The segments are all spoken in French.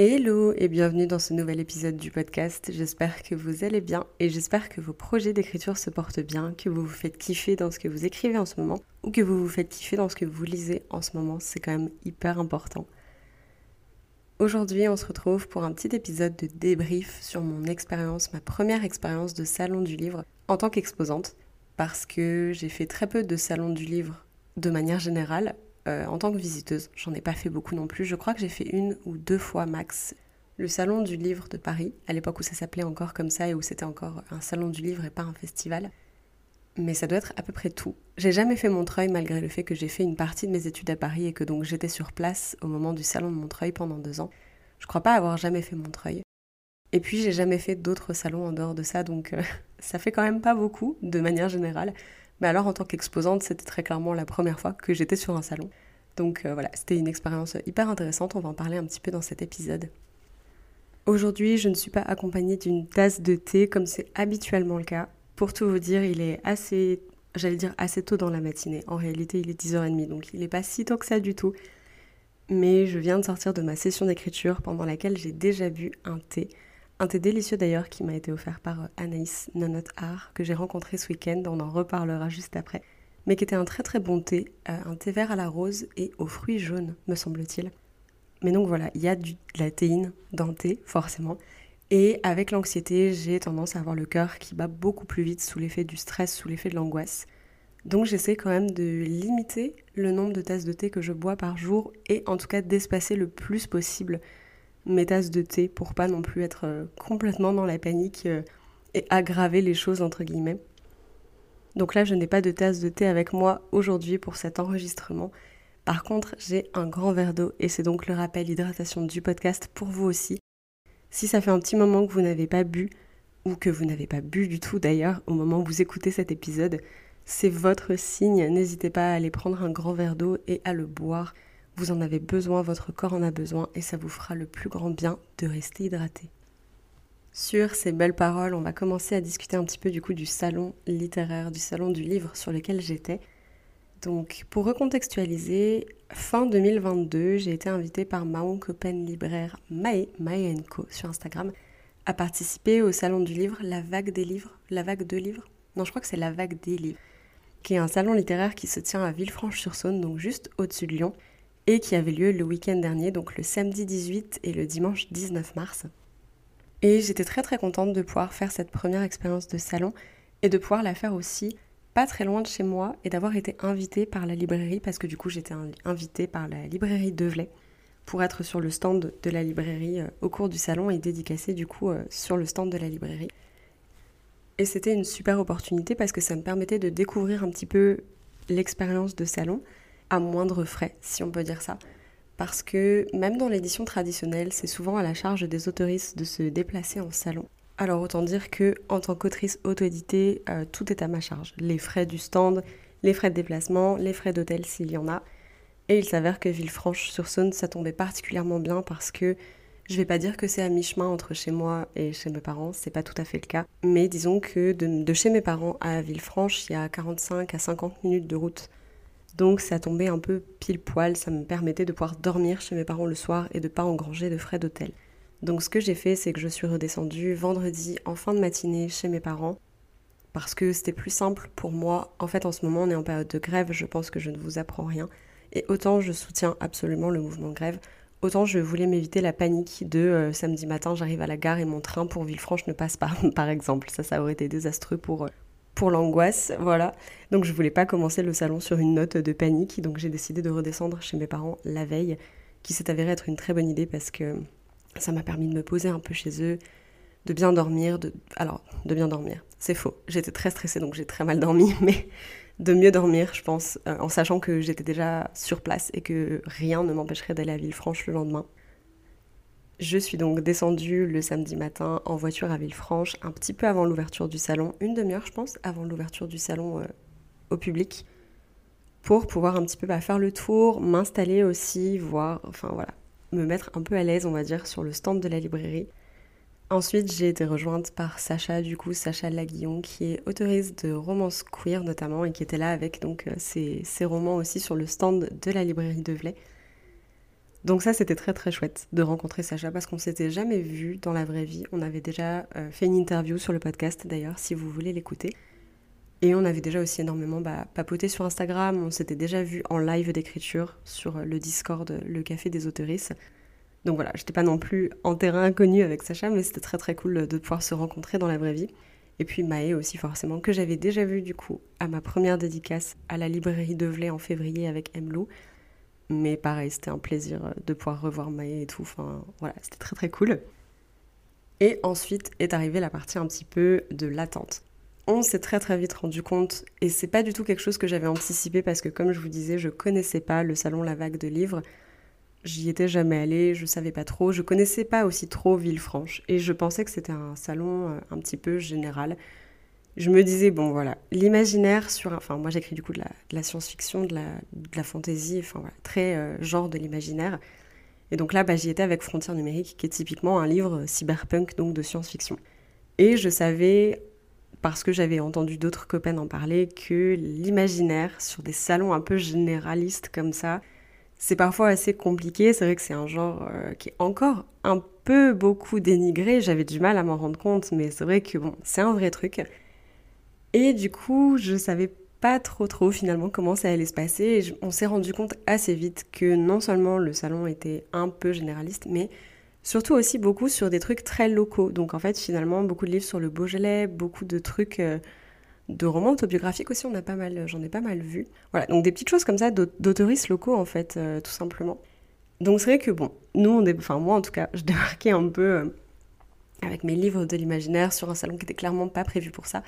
Hello et bienvenue dans ce nouvel épisode du podcast. J'espère que vous allez bien et j'espère que vos projets d'écriture se portent bien, que vous vous faites kiffer dans ce que vous écrivez en ce moment ou que vous vous faites kiffer dans ce que vous lisez en ce moment. C'est quand même hyper important. Aujourd'hui, on se retrouve pour un petit épisode de débrief sur mon expérience, ma première expérience de salon du livre en tant qu'exposante parce que j'ai fait très peu de salons du livre de manière générale euh, en tant que visiteuse. J'en ai pas fait beaucoup non plus. Je crois que j'ai fait une ou deux fois max le salon du livre de Paris, à l'époque où ça s'appelait encore comme ça et où c'était encore un salon du livre et pas un festival. Mais ça doit être à peu près tout. J'ai jamais fait Montreuil malgré le fait que j'ai fait une partie de mes études à Paris et que donc j'étais sur place au moment du salon de Montreuil pendant deux ans. Je crois pas avoir jamais fait Montreuil. Et puis j'ai jamais fait d'autres salons en dehors de ça, donc euh, ça fait quand même pas beaucoup de manière générale. Mais alors en tant qu'exposante, c'était très clairement la première fois que j'étais sur un salon. Donc euh, voilà, c'était une expérience hyper intéressante, on va en parler un petit peu dans cet épisode. Aujourd'hui, je ne suis pas accompagnée d'une tasse de thé comme c'est habituellement le cas. Pour tout vous dire, il est assez, j'allais dire assez tôt dans la matinée. En réalité, il est 10h30, donc il n'est pas si tôt que ça du tout. Mais je viens de sortir de ma session d'écriture pendant laquelle j'ai déjà bu un thé. Un thé délicieux d'ailleurs qui m'a été offert par euh, Anaïs Nonot Art, que j'ai rencontré ce week-end, on en reparlera juste après, mais qui était un très très bon thé, euh, un thé vert à la rose et aux fruits jaunes, me semble-t-il. Mais donc voilà, il y a de la théine dans le thé, forcément. Et avec l'anxiété, j'ai tendance à avoir le cœur qui bat beaucoup plus vite sous l'effet du stress, sous l'effet de l'angoisse. Donc j'essaie quand même de limiter le nombre de tasses de thé que je bois par jour et en tout cas d'espacer le plus possible mes tasses de thé pour pas non plus être euh, complètement dans la panique euh, et aggraver les choses entre guillemets. Donc là, je n'ai pas de tasse de thé avec moi aujourd'hui pour cet enregistrement. Par contre, j'ai un grand verre d'eau et c'est donc le rappel hydratation du podcast pour vous aussi. Si ça fait un petit moment que vous n'avez pas bu, ou que vous n'avez pas bu du tout d'ailleurs au moment où vous écoutez cet épisode, c'est votre signe. N'hésitez pas à aller prendre un grand verre d'eau et à le boire. Vous en avez besoin, votre corps en a besoin et ça vous fera le plus grand bien de rester hydraté. Sur ces belles paroles, on va commencer à discuter un petit peu du coup du salon littéraire, du salon du livre sur lequel j'étais. Donc, pour recontextualiser, fin 2022, j'ai été invitée par ma copine libraire Mae, Mae Co sur Instagram, à participer au salon du livre La Vague des livres. La Vague de livres Non, je crois que c'est La Vague des livres, qui est un salon littéraire qui se tient à Villefranche-sur-Saône, donc juste au-dessus de Lyon et qui avait lieu le week-end dernier, donc le samedi 18 et le dimanche 19 mars. Et j'étais très très contente de pouvoir faire cette première expérience de salon et de pouvoir la faire aussi pas très loin de chez moi et d'avoir été invitée par la librairie parce que du coup j'étais invitée par la librairie Develay pour être sur le stand de la librairie euh, au cours du salon et dédicacée du coup euh, sur le stand de la librairie. Et c'était une super opportunité parce que ça me permettait de découvrir un petit peu l'expérience de salon, à moindre frais, si on peut dire ça. Parce que même dans l'édition traditionnelle, c'est souvent à la charge des autoristes de se déplacer en salon. Alors autant dire que en tant qu'autrice auto-éditée, euh, tout est à ma charge. Les frais du stand, les frais de déplacement, les frais d'hôtel s'il y en a. Et il s'avère que Villefranche-sur-Saône, ça tombait particulièrement bien parce que je vais pas dire que c'est à mi-chemin entre chez moi et chez mes parents, c'est pas tout à fait le cas. Mais disons que de, de chez mes parents à Villefranche, il y a 45 à 50 minutes de route. Donc ça tombait un peu pile poil, ça me permettait de pouvoir dormir chez mes parents le soir et de pas engranger de frais d'hôtel. Donc ce que j'ai fait, c'est que je suis redescendue vendredi en fin de matinée chez mes parents parce que c'était plus simple pour moi. En fait, en ce moment, on est en période de grève, je pense que je ne vous apprends rien. Et autant je soutiens absolument le mouvement grève, autant je voulais m'éviter la panique de euh, samedi matin, j'arrive à la gare et mon train pour Villefranche ne passe pas, par exemple. Ça, ça aurait été désastreux pour, euh, pour l'angoisse, voilà. Donc je voulais pas commencer le salon sur une note de panique, donc j'ai décidé de redescendre chez mes parents la veille, qui s'est avéré être une très bonne idée parce que ça m'a permis de me poser un peu chez eux, de bien dormir, de... alors de bien dormir, c'est faux. J'étais très stressée donc j'ai très mal dormi, mais de mieux dormir, je pense, euh, en sachant que j'étais déjà sur place et que rien ne m'empêcherait d'aller à Villefranche le lendemain. Je suis donc descendue le samedi matin en voiture à Villefranche, un petit peu avant l'ouverture du salon, une demi-heure je pense, avant l'ouverture du salon euh, au public, pour pouvoir un petit peu bah, faire le tour, m'installer aussi, voir, enfin voilà, me mettre un peu à l'aise on va dire sur le stand de la librairie. Ensuite, j'ai été rejointe par Sacha, du coup, Sacha Laguillon, qui est autrice de romance queer notamment, et qui était là avec donc euh, ses, ses romans aussi sur le stand de la librairie de Velay. Donc ça, c'était très très chouette de rencontrer Sacha parce qu'on s'était jamais vu dans la vraie vie. On avait déjà euh, fait une interview sur le podcast d'ailleurs, si vous voulez l'écouter. Et on avait déjà aussi énormément bah, papoté sur Instagram. On s'était déjà vu en live d'écriture sur le Discord, le Café des Autoristes. Donc voilà, j'étais pas non plus en terrain inconnu avec Sacha, mais c'était très très cool de pouvoir se rencontrer dans la vraie vie. Et puis Maë aussi forcément, que j'avais déjà vu du coup à ma première dédicace à la librairie de en février avec Emlou. Mais pareil, c'était un plaisir euh, de pouvoir revoir Maë et tout. Enfin, voilà, c'était très très cool. Et ensuite est arrivée la partie un petit peu de l'attente. On s'est très très vite rendu compte, et c'est pas du tout quelque chose que j'avais anticipé parce que, comme je vous disais, je connaissais pas le salon La Vague de Livres. J'y étais jamais allée, je savais pas trop, je connaissais pas aussi trop Villefranche, et je pensais que c'était un salon euh, un petit peu général je me disais, bon voilà, l'imaginaire sur... Enfin, moi j'écris du coup de la, science-fiction, de la, de la fantasy, enfin voilà, très euh, genre de l'imaginaire. Et donc là, bah, j'y étais avec Frontières numériques, qui est typiquement un livre cyberpunk, donc de science-fiction. Et je savais, parce que j'avais entendu d'autres copains en parler, que l'imaginaire sur des salons un peu généralistes comme ça, c'est parfois assez compliqué. C'est vrai que c'est un genre euh, qui est encore un peu beaucoup dénigré. J'avais du mal à m'en rendre compte, mais c'est vrai que bon, c'est un vrai truc. Et du coup, je savais pas trop trop finalement comment ça allait se passer. Et on s'est rendu compte assez vite que non seulement le salon était un peu généraliste, mais surtout aussi beaucoup sur des trucs très locaux. Donc en fait, finalement, beaucoup de livres sur le Beaujolais, beaucoup de trucs euh, de romans autobiographiques aussi, on a pas mal, j'en ai pas mal vu. Voilà, donc des petites choses comme ça d'autoristes locaux en fait, euh, tout simplement. Donc c'est vrai que bon, nous on enfin moi en tout cas, je débarquais un peu euh, avec mes livres de l'imaginaire sur un salon qui était clairement pas prévu pour ça.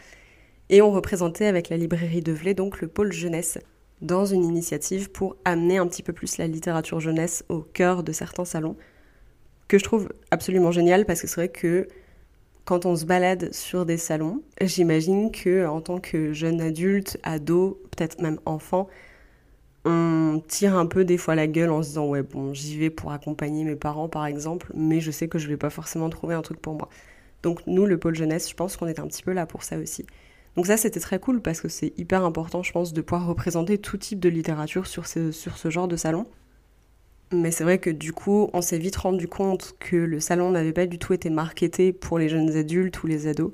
Et on représentait avec la librairie de Velay donc le pôle jeunesse dans une initiative pour amener un petit peu plus la littérature jeunesse au cœur de certains salons, que je trouve absolument génial parce que c'est vrai que quand on se balade sur des salons, j'imagine que en tant que jeune adulte, ado, peut-être même enfant, on tire un peu des fois la gueule en se disant ouais bon j'y vais pour accompagner mes parents par exemple, mais je sais que je vais pas forcément trouver un truc pour moi. Donc nous le pôle jeunesse, je pense qu'on est un petit peu là pour ça aussi. Donc ça, c'était très cool parce que c'est hyper important, je pense, de pouvoir représenter tout type de littérature sur ce, sur ce genre de salon. Mais c'est vrai que du coup, on s'est vite rendu compte que le salon n'avait pas du tout été marketé pour les jeunes adultes ou les ados.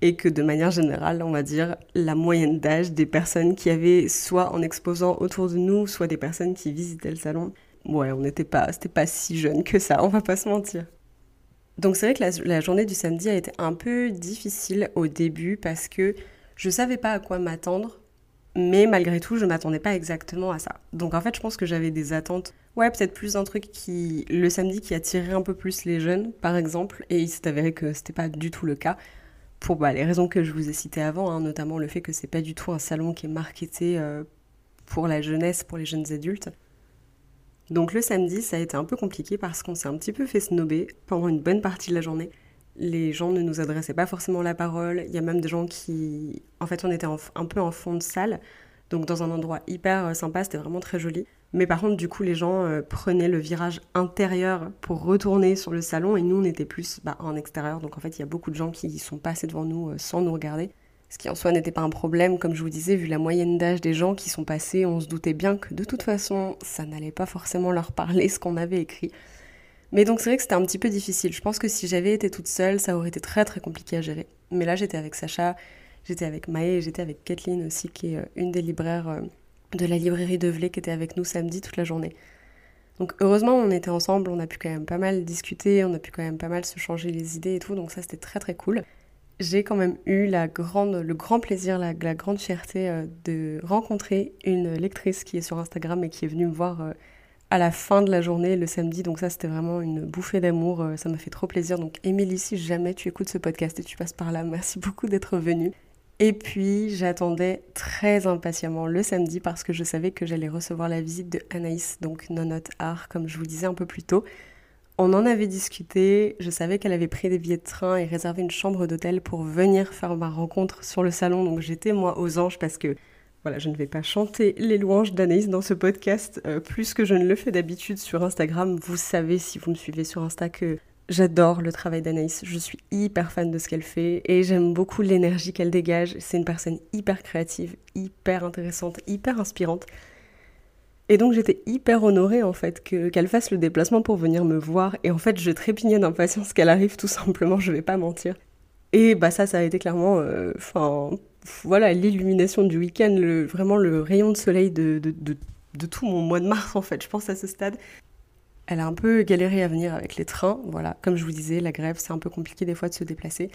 Et que de manière générale, on va dire, la moyenne d'âge des personnes qui avaient soit en exposant autour de nous, soit des personnes qui visitaient le salon, ouais, on n'était pas, pas si jeune que ça, on va pas se mentir. Donc c'est vrai que la, journée du samedi a été un peu difficile au début parce que je savais pas à quoi m'attendre, mais malgré tout, je m'attendais pas exactement à ça. Donc en fait, je pense que j'avais des attentes, ouais, peut-être plus un truc qui, le samedi, qui attirait un peu plus les jeunes, par exemple, et il s'est avéré que c'était pas du tout le cas. Pour bah, les raisons que je vous ai citées avant, hein, notamment le fait que c'est pas du tout un salon qui est marketé euh, pour la jeunesse, pour les jeunes adultes. Donc le samedi, ça a été un peu compliqué parce qu'on s'est un petit peu fait snober pendant une bonne partie de la journée. Les gens ne nous adressaient pas forcément la parole. Il y a même des gens qui... En fait, on était un peu en fond de salle, donc dans un endroit hyper euh, sympa, c'était vraiment très joli. Mais par contre, du coup, les gens euh, prenaient le virage intérieur pour retourner sur le salon et nous, on était plus bah, en extérieur. Donc en fait, il y a beaucoup de gens qui sont passés devant nous euh, sans nous regarder. Ce qui en soi n'était pas un problème, comme je vous disais, vu la moyenne d'âge des gens qui sont passés, on se doutait bien que de toute façon, ça n'allait pas forcément leur parler ce qu'on avait écrit. Mais donc c'est vrai que c'était un petit peu difficile. Je pense que si j'avais été toute seule, ça aurait été très très compliqué à gérer. Mais là, j'étais avec Sacha, j'étais avec Maë, j'étais avec Kathleen aussi, qui est euh, une des libraires euh, de la librairie de Velay, qui était avec nous samedi toute la journée. Donc heureusement, on était ensemble, on a pu quand même pas mal discuter, on a pu quand même pas mal se changer les idées et tout, donc ça c'était très très cool j'ai quand même eu la grande, le grand plaisir, la, grande fierté euh, de rencontrer une lectrice qui est sur Instagram et qui est venue me voir euh, à la fin de la journée, le samedi. Donc ça, c'était vraiment une bouffée d'amour. Euh, ça m'a fait trop plaisir. Donc Émilie, si jamais tu écoutes ce podcast et tu passes par là, merci beaucoup d'être venue. Et puis, j'attendais très impatiemment le samedi parce que je savais que j'allais recevoir la visite de Anaïs, donc Nonote Art, comme je vous disais un peu plus tôt On en avait discuté, je savais qu'elle avait pris des billets de train et réservé une chambre d'hôtel pour venir faire ma rencontre sur le salon, donc j'étais moi aux anges parce que voilà, je ne vais pas chanter les louanges d'Anaïs dans ce podcast euh, plus que je ne le fais d'habitude sur Instagram. Vous savez si vous me suivez sur Insta que j'adore le travail d'Anaïs. Je suis hyper fan de ce qu'elle fait et j'aime beaucoup l'énergie qu'elle dégage. C'est une personne hyper créative, hyper intéressante, hyper inspirante. Et donc j'étais hyper honorée en fait qu'elle fasse le déplacement pour venir me voir. Et en fait je trépignais d'impatience qu'elle arrive tout simplement, je vais pas mentir. Et bah ça, ça a été clairement, euh, enfin, voilà, l'illumination du week-end, le, vraiment le rayon de soleil de, de, de, tout mon mois de mars en fait, je pense à ce stade. Elle a un peu galéré à venir avec les trains, voilà, comme je vous disais, la grève, c'est un peu compliqué des fois de se déplacer.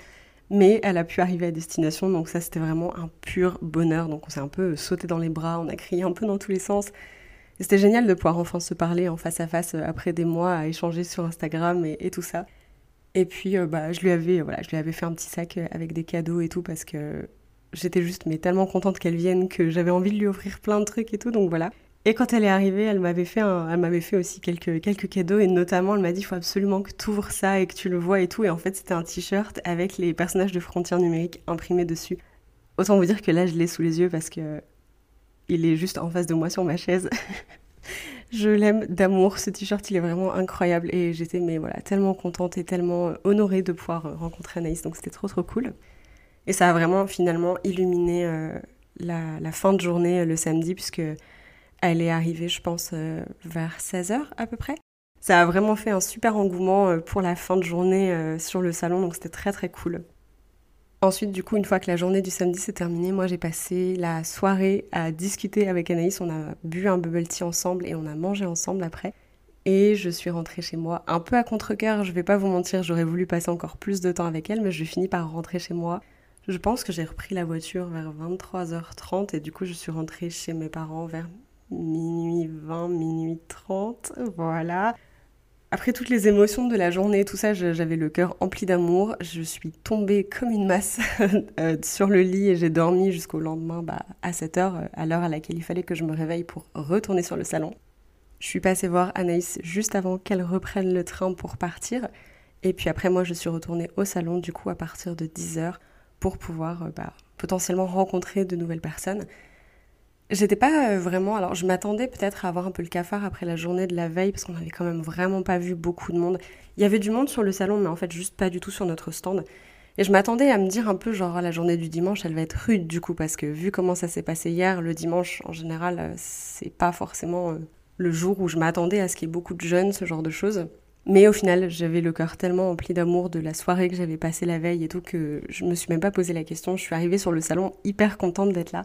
Mais elle a pu arriver à destination, donc ça c'était vraiment un pur bonheur. Donc on s'est un peu sauté dans les bras, on a crié un peu dans tous les sens. C'était génial de pouvoir enfin se parler en face à face après des mois à échanger sur Instagram et tout ça. Et puis, euh, bah, je lui avais, voilà, je lui avais fait un petit sac euh, avec des cadeaux et tout parce que j'étais juste mais tellement contente qu'elle vienne que j'avais envie de lui offrir plein de trucs et tout. Donc voilà. Et quand elle est arrivée, elle m'avait fait, elle m'avait fait aussi quelques, quelques cadeaux et notamment elle m'a dit il faut absolument que tu ouvres ça et que tu le vois et tout. Et en fait, c'était un t-shirt avec les personnages de Frontières numériques imprimés dessus. Autant vous dire que là, je l'ai sous les yeux parce que il est juste en face de moi sur ma chaise. Je l'aime d'amour, ce t-shirt il est vraiment incroyable et j'étais mais voilà tellement contente et tellement honorée de pouvoir euh, rencontrer Anaïs donc c'était trop trop cool. Et ça a vraiment finalement illuminé euh, la, fin de journée euh, le samedi puisque elle est arrivée je pense vers 16h à peu près. Ça a vraiment fait un super engouement pour la fin de journée sur le salon donc c'était très très cool. Ensuite, du coup, une fois que la journée du samedi s'est terminée, moi j'ai passé la soirée à discuter avec Anaïs. On a bu un bubble tea ensemble et on a mangé ensemble après. Et je suis rentrée chez moi un peu à contre-coeur, je vais pas vous mentir, j'aurais voulu passer encore plus de temps avec elle, mais je finis par rentrer chez moi. Je pense que j'ai repris la voiture vers 23h30 et du coup je suis rentrée chez mes parents vers minuit 20, minuit 30. Voilà. Après toutes les émotions de la journée, tout ça, j'avais le cœur empli d'amour. Je suis tombée comme une masse euh, sur le lit et j'ai dormi jusqu'au lendemain bah, à 7 heure, euh, à l'heure à laquelle il fallait que je me réveille pour retourner sur le salon. Je suis passée voir Anaïs juste avant qu'elle reprenne le train pour partir. Et puis après, moi, je suis retournée au salon, du coup, à partir de 10 heures, pour pouvoir euh, bah, potentiellement rencontrer de nouvelles personnes. J'étais pas euh, vraiment. Alors, je m'attendais peut-être à avoir un peu le cafard après la journée de la veille, parce qu'on avait quand même vraiment pas vu beaucoup de monde. Il y avait du monde sur le salon, mais en fait, juste pas du tout sur notre stand. Et je m'attendais à me dire un peu, genre, la journée du dimanche, elle va être rude, du coup, parce que vu comment ça s'est passé hier, le dimanche, en général, euh, c'est pas forcément euh, le jour où je m'attendais à ce qu'il y ait beaucoup de jeunes, ce genre de choses. Mais au final, j'avais le cœur tellement empli d'amour de la soirée que j'avais passée la veille et tout que je me suis même pas posé la question. Je suis arrivée sur le salon hyper contente d'être là.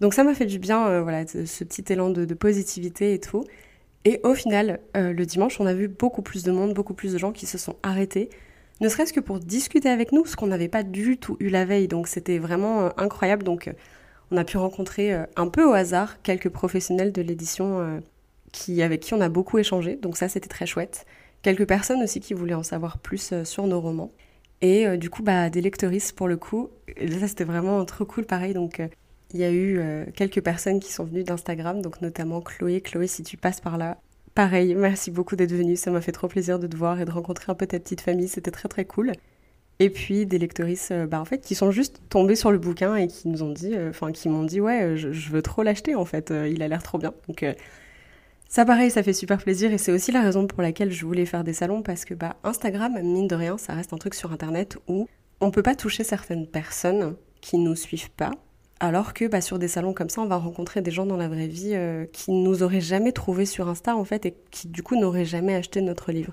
Donc ça m'a fait du bien, euh, voilà, ce petit élan de, positivité et tout. Et au final, euh, le dimanche, on a vu beaucoup plus de monde, beaucoup plus de gens qui se sont arrêtés, ne serait-ce que pour discuter avec nous, ce qu'on n'avait pas du tout eu la veille. Donc c'était vraiment euh, incroyable. Donc on a pu rencontrer un peu au hasard quelques professionnels de l'édition qui, avec qui on a beaucoup échangé. Donc ça, c'était très chouette. Quelques personnes aussi qui voulaient en savoir plus sur nos romans. Et du coup, bah, des lectrices pour le coup. Ça, c'était vraiment trop cool, pareil. Donc, il y a eu euh, quelques personnes qui sont venues d'Instagram, donc notamment Chloé. Chloé, si tu passes par là, pareil, merci beaucoup d'être venue. Ça m'a fait trop plaisir de te voir et de rencontrer un peu ta petite famille. C'était très très cool. Et puis des lectrices, euh, bah, en fait, qui sont juste tombées sur le bouquin et qui nous ont dit, euh, enfin, qui m'ont dit, ouais, je, veux trop l'acheter en fait. il a l'air trop bien. Donc ça, pareil, ça fait super plaisir et c'est aussi la raison pour laquelle je voulais faire des salons parce que bah, Instagram, mine de rien, ça reste un truc sur Internet où on peut pas toucher certaines personnes qui nous suivent pas alors que bah, sur des salons comme ça, on va rencontrer des gens dans la vraie vie euh, qui nous auraient jamais trouvé sur Insta en fait et qui du coup n'auraient jamais acheté notre livre.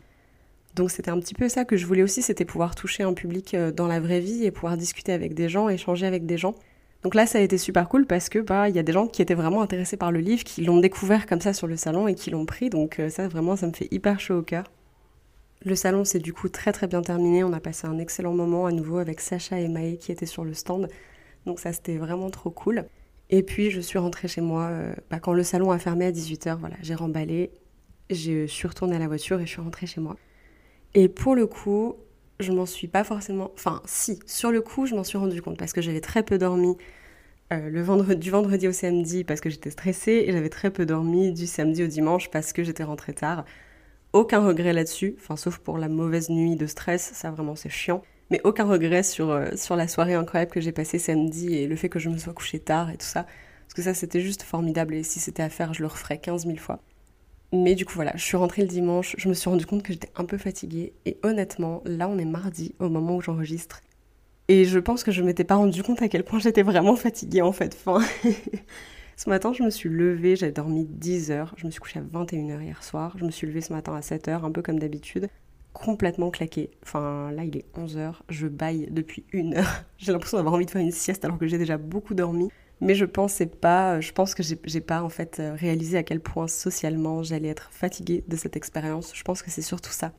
Donc c'était un petit peu ça que je voulais aussi, c'était pouvoir toucher un public euh, dans la vraie vie et pouvoir discuter avec des gens, échanger avec des gens. Donc là, ça a été super cool parce que bah il y a des gens qui étaient vraiment intéressés par le livre, qui l'ont découvert comme ça sur le salon et qui l'ont pris. Donc euh, ça vraiment, ça me fait hyper chaud au cœur. Le salon s'est du coup très très bien terminé. On a passé un excellent moment à nouveau avec Sacha et Maë qui étaient sur le stand. Donc ça, c'était vraiment trop cool. Et puis, je suis rentrée chez moi euh, bah, quand le salon a fermé à 18h. Voilà, j'ai remballé, je suis retournée à la voiture et je suis rentrée chez moi. Et pour le coup, je m'en suis pas forcément... Enfin, si, sur le coup, je m'en suis rendu compte parce que j'avais très peu dormi euh, le du vendredi au samedi parce que j'étais stressée et j'avais très peu dormi du samedi au dimanche parce que j'étais rentrée tard. aucun regret là-dessus, enfin sauf pour la mauvaise nuit de stress, ça vraiment c'est chiant. Mais aucun regret sur, euh, sur la soirée incroyable que j'ai passée samedi et le fait que je me sois couchée tard et tout ça. Parce que ça c'était juste formidable et si c'était à faire je le referais 15 000 fois. Mais du coup voilà, je suis rentrée le dimanche, je me suis rendu compte que j'étais un peu fatiguée et honnêtement, là on est mardi au moment où j'enregistre. Et je pense que je m'étais pas rendu compte à quel point j'étais vraiment fatiguée en fait. Enfin, ce matin je me suis levée, j'avais dormi 10 heures, je me suis couchée à 21h hier soir, je me suis levée ce matin à 7h, un peu comme d'habitude, complètement claquée. Enfin là il est 11h, je baille depuis une heure, j'ai l'impression d'avoir envie de faire une sieste alors que j'ai déjà beaucoup dormi. Mais je pensais pas, je pense que j'ai pas en fait euh, réalisé à quel point socialement j'allais être fatiguée de cette expérience. Je pense que c'est surtout ça.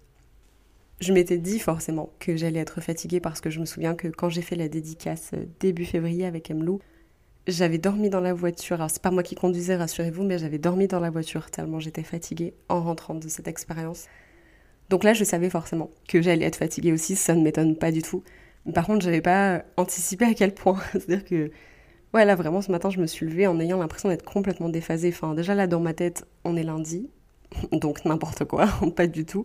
Je m'étais dit forcément que j'allais être fatiguée parce que je me souviens que quand j'ai fait la dédicace euh, début février avec Emlou, j'avais dormi dans la voiture. Alors c'est pas moi qui conduisais, rassurez-vous, mais j'avais dormi dans la voiture tellement j'étais fatiguée en rentrant de cette expérience. Donc là, je savais forcément que j'allais être fatiguée aussi, ça ne m'étonne pas du tout. Par contre, j'avais pas anticipé à quel point. C'est-à-dire que Ouais, là vraiment ce matin je me suis levée en ayant l'impression d'être complètement déphasée. Enfin déjà là dans ma tête on est lundi, donc n'importe quoi, pas du tout.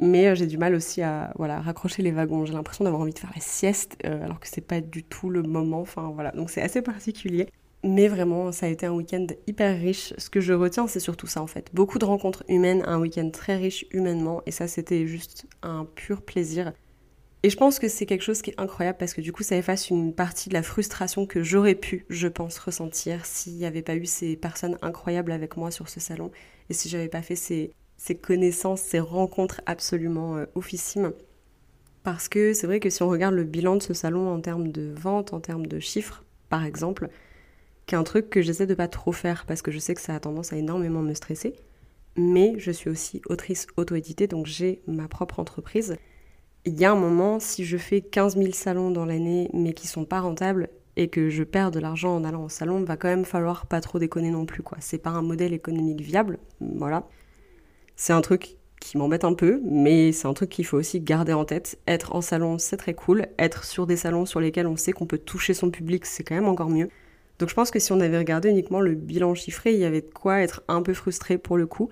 Mais euh, j'ai du mal aussi à voilà, raccrocher les wagons. J'ai l'impression d'avoir envie de faire la sieste euh, alors que c'est pas du tout le moment. Enfin voilà, donc c'est assez particulier. Mais vraiment, ça a été un week-end hyper riche. Ce que je retiens, c'est surtout ça en fait. Beaucoup de rencontres humaines, un week-end très riche humainement. Et ça, c'était juste un pur plaisir. Et je pense que c'est quelque chose qui est incroyable parce que du coup ça efface une partie de la frustration que j'aurais pu, je pense, ressentir s'il n'y avait pas eu ces personnes incroyables avec moi sur ce salon et si j'avais pas fait ces, ces, connaissances, ces rencontres absolument euh, offissimes. Parce que c'est vrai que si on regarde le bilan de ce salon en termes de vente, en termes de chiffres, par exemple, qui est un truc que j'essaie de pas trop faire parce que je sais que ça a tendance à énormément me stresser, mais je suis aussi autrice auto-éditée, donc j'ai ma propre entreprise il y a un moment, si je fais 15 000 salons dans l'année, mais qui sont pas rentables, et que je perds de l'argent en allant au salon, va quand même falloir pas trop déconner non plus, quoi. C'est pas un modèle économique viable, voilà. C'est un truc qui m'embête un peu, mais c'est un truc qu'il faut aussi garder en tête. Être en salon, c'est très cool. Être sur des salons sur lesquels on sait qu'on peut toucher son public, c'est quand même encore mieux. Donc je pense que si on avait regardé uniquement le bilan chiffré, il y avait de quoi être un peu frustré pour le coup.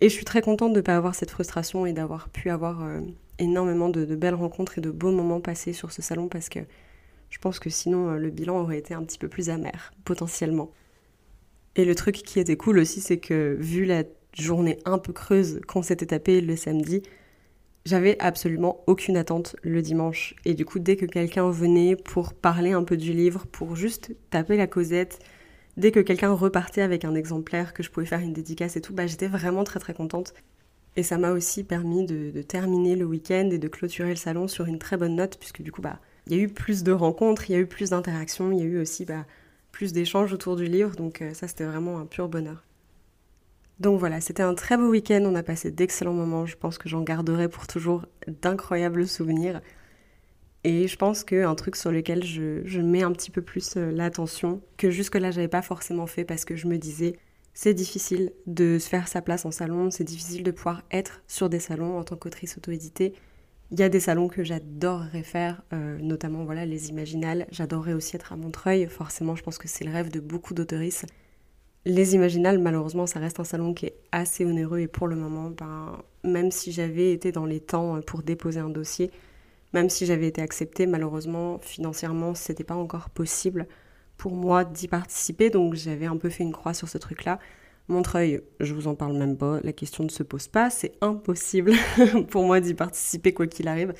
Et je suis très contente de ne pas avoir cette frustration et d'avoir pu avoir euh, énormément de, belles rencontres et de beaux moments passés sur ce salon parce que je pense que sinon euh, le bilan aurait été un petit peu plus amer, potentiellement. Et le truc qui était cool aussi, c'est que vu la journée un peu creuse qu'on s'était tapé le samedi, j'avais absolument aucune attente le dimanche. Et du coup, dès que quelqu'un venait pour parler un peu du livre, pour juste taper la causette, dès que quelqu'un repartait avec un exemplaire, que je pouvais faire une dédicace et tout, bah, j'étais vraiment très très contente. Et ça m'a aussi permis de, terminer le week-end et de clôturer le salon sur une très bonne note, puisque du coup, bah, il y a eu plus de rencontres, il y a eu plus d'interactions, il y a eu aussi bah, plus d'échanges autour du livre, donc euh, ça c'était vraiment un pur bonheur. Donc voilà, c'était un très beau week-end, on a passé d'excellents moments, je pense que j'en garderai pour toujours d'incroyables souvenirs. Et je pense qu'un truc sur lequel je, mets un petit peu plus euh, l'attention, que jusque-là j'avais pas forcément fait parce que je me disais c'est difficile de se faire sa place en salon, c'est difficile de pouvoir être sur des salons en tant qu'autrice auto-éditée. Il y a des salons que j'adorerais faire, euh, notamment voilà les Imaginales. J'adorerais aussi être à Montreuil. Forcément, je pense que c'est le rêve de beaucoup d'autoristes. Les Imaginales, malheureusement, ça reste un salon qui est assez onéreux et pour le moment, ben, même si j'avais été dans les temps pour déposer un dossier, même si j'avais été acceptée, malheureusement, financièrement, c'était pas encore possible pour moi d'y participer, donc j'avais un peu fait une croix sur ce truc-là. Montreuil, je vous en parle même pas, la question ne se pose pas, c'est impossible pour moi d'y participer quoi qu'il arrive,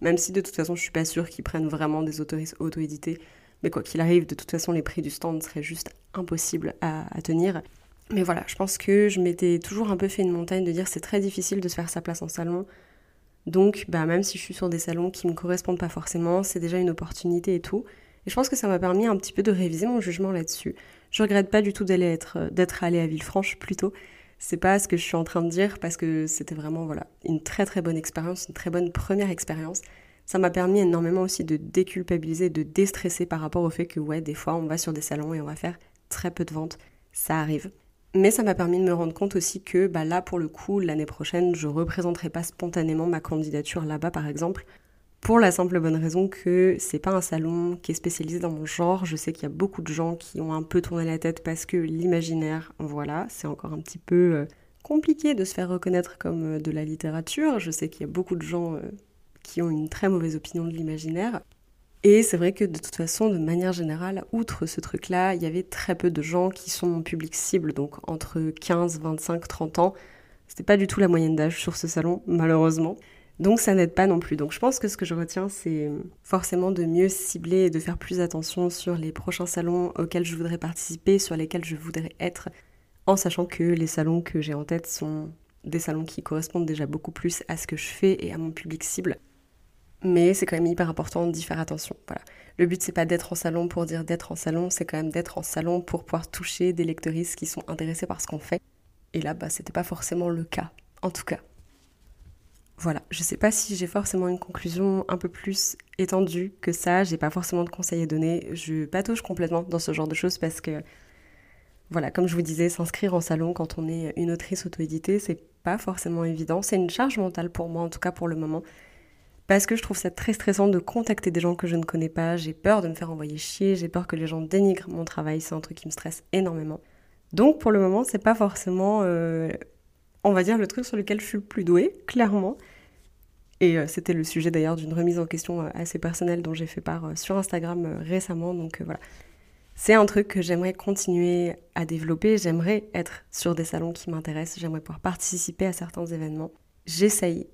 même si de toute façon je suis pas sûre qu'ils prennent vraiment des autoristes auto-édités, mais quoi qu'il arrive, de toute façon les prix du stand seraient juste impossibles à, tenir. Mais voilà, je pense que je m'étais toujours un peu fait une montagne de dire c'est très difficile de se faire sa place en salon, donc bah, même si je suis sur des salons qui me correspondent pas forcément, c'est déjà une opportunité et tout. Et je pense que ça m'a permis un petit peu de réviser mon jugement là-dessus. Je regrette pas du tout d'aller être, euh, d'être allée à Villefranche plutôt. C'est pas ce que je suis en train de dire parce que c'était vraiment voilà une très très bonne expérience, une très bonne première expérience. Ça m'a permis énormément aussi de déculpabiliser, de déstresser par rapport au fait que ouais des fois on va sur des salons et on va faire très peu de ventes, ça arrive. Mais ça m'a permis de me rendre compte aussi que bah là pour le coup l'année prochaine je représenterai pas spontanément ma candidature là-bas par exemple pour la simple bonne raison que c'est pas un salon qui est spécialisé dans mon genre. Je sais qu'il y a beaucoup de gens qui ont un peu tourné la tête parce que l'imaginaire, voilà, c'est encore un petit peu euh, compliqué de se faire reconnaître comme de la littérature. Je sais qu'il y a beaucoup de gens qui ont une très mauvaise opinion de l'imaginaire. Et c'est vrai que de toute façon, de manière générale, outre ce truc-là, il y avait très peu de gens qui sont mon public cible, donc entre 15, 25, 30 ans. C'était pas du tout la moyenne d'âge sur ce salon, malheureusement. Donc ça n'aide pas non plus. Donc je pense que ce que je retiens, c'est forcément de mieux cibler et de faire plus attention sur les prochains salons auxquels je voudrais participer, sur lesquels je voudrais être, en sachant que les salons que j'ai en tête sont des salons qui correspondent déjà beaucoup plus à ce que je fais et à mon public cible. Mais c'est quand même hyper important d'y faire attention. Voilà. Le but c'est pas d'être en salon pour dire d'être en salon, c'est quand même d'être en salon pour pouvoir toucher des lectrices qui sont intéressées par ce qu'on fait. Et là, bah, c'était pas forcément le cas, en tout cas. Voilà, je sais pas si j'ai forcément une conclusion un peu plus étendue que ça, j'ai pas forcément de conseils à donner, je patauge complètement dans ce genre de choses parce que, voilà, comme je vous disais, s'inscrire en salon quand on est une autrice auto-éditée, c'est pas forcément évident, c'est une charge mentale pour moi, en tout cas pour le moment, parce que je trouve ça très stressant de contacter des gens que je ne connais pas, j'ai peur de me faire envoyer chier, j'ai peur que les gens dénigrent mon travail, c'est un truc qui me stresse énormément. Donc pour le moment, c'est pas forcément, euh, on va dire, le truc sur lequel je suis le plus douée, clairement. Et euh, c'était le sujet d'ailleurs d'une remise en question euh, assez personnelle dont j'ai fait part sur Instagram récemment. Donc voilà. C'est un truc que j'aimerais continuer à développer. J'aimerais être sur des salons qui m'intéressent. J'aimerais pouvoir participer à certains événements. J'essaye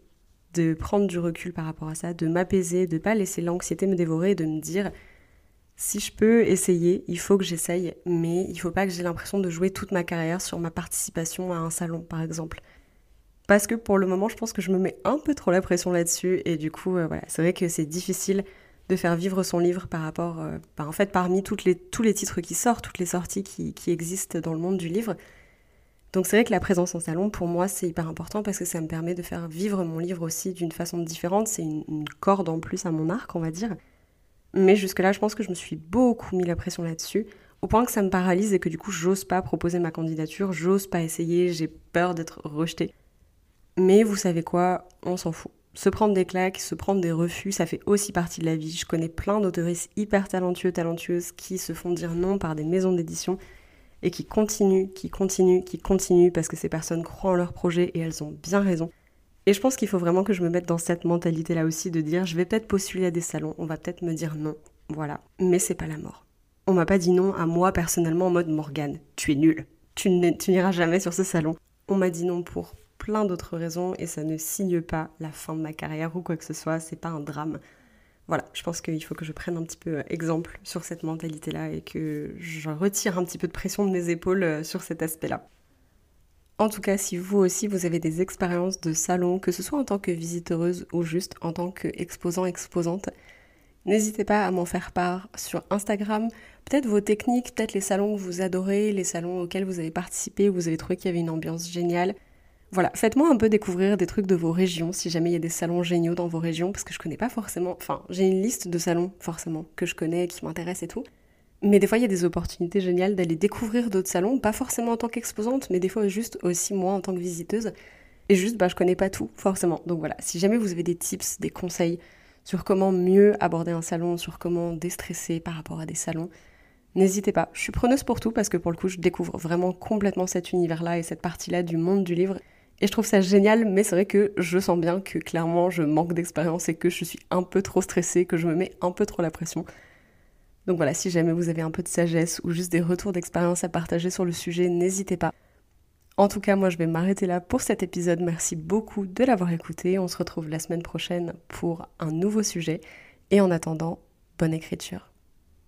de prendre du recul par rapport à ça, de m'apaiser, de pas laisser l'anxiété me dévorer, de me dire si je peux essayer, il faut que j'essaye, mais il faut pas que j'ai l'impression de jouer toute ma carrière sur ma participation à un salon, par exemple. Parce que pour le moment, je pense que je me mets un peu trop la pression là-dessus, et du coup, euh, voilà, c'est vrai que c'est difficile de faire vivre son livre par rapport, euh, bah, en fait, parmi tous les titres qui sortent, toutes les sorties qui existent dans le monde du livre. Donc c'est vrai que la présence en salon, pour moi, c'est hyper important parce que ça me permet de faire vivre mon livre aussi d'une façon différente. C'est une, corde en plus à mon arc, on va dire. Mais jusque-là, je pense que je me suis beaucoup mis la pression là-dessus, au point que ça me paralyse et que du coup, j'ose pas proposer ma candidature, j'ose pas essayer, j'ai peur d'être rejetée. Mais vous savez quoi, on s'en fout. Se prendre des claques, se prendre des refus, ça fait aussi partie de la vie. Je connais plein d'auteuristes hyper talentueux, talentueuses qui se font dire non par des maisons d'édition et qui continuent, qui continuent, qui continuent parce que ces personnes croient en leur projet et elles ont bien raison. Et je pense qu'il faut vraiment que je me mette dans cette mentalité-là aussi de dire je vais peut-être postuler à des salons, on va peut-être me dire non, voilà, mais c'est pas la mort. On m'a pas dit non à moi personnellement en mode Morgane, tu es nul, tu n'iras jamais sur ce salon. On m'a dit non pour plein d'autres raisons et ça ne signe pas la fin de ma carrière ou quoi que ce soit, c'est pas un drame. Voilà, je pense qu'il faut que je prenne un petit peu exemple sur cette mentalité-là et que je retire un petit peu de pression de mes épaules euh, sur cet aspect-là. En tout cas, si vous aussi vous avez des expériences de salon, que ce soit en tant que visiteuse ou juste en tant qu'exposant, exposante, n'hésitez pas à m'en faire part sur Instagram. Peut-être vos techniques, peut-être les salons que vous adorez, les salons auxquels vous avez participé, où vous avez trouvé qu'il y avait une ambiance géniale. Voilà, faites-moi un peu découvrir des trucs de vos régions, si jamais il y a des salons géniaux dans vos régions, parce que je connais pas forcément. Enfin, j'ai une liste de salons, forcément, que je connais, qui m'intéressent et tout. Mais des fois, il y a des opportunités géniales d'aller découvrir d'autres salons, pas forcément en tant qu'exposante, mais des fois juste aussi moi en tant que visiteuse. Et juste, bah, je connais pas tout, forcément. Donc voilà, si jamais vous avez des tips, des conseils sur comment mieux aborder un salon, sur comment déstresser par rapport à des salons, n'hésitez pas. Je suis preneuse pour tout parce que pour le coup, je découvre vraiment complètement cet univers-là et cette partie-là du monde du livre. Et je trouve ça génial, mais c'est vrai que je sens bien que clairement je manque d'expérience et que je suis un peu trop stressée, que je me mets un peu trop la pression. Donc voilà, si jamais vous avez un peu de sagesse ou juste des retours d'expérience à partager sur le sujet, n'hésitez pas. En tout cas, moi je vais m'arrêter là pour cet épisode. Merci beaucoup de l'avoir écouté. On se retrouve la semaine prochaine pour un nouveau sujet. Et en attendant, bonne écriture.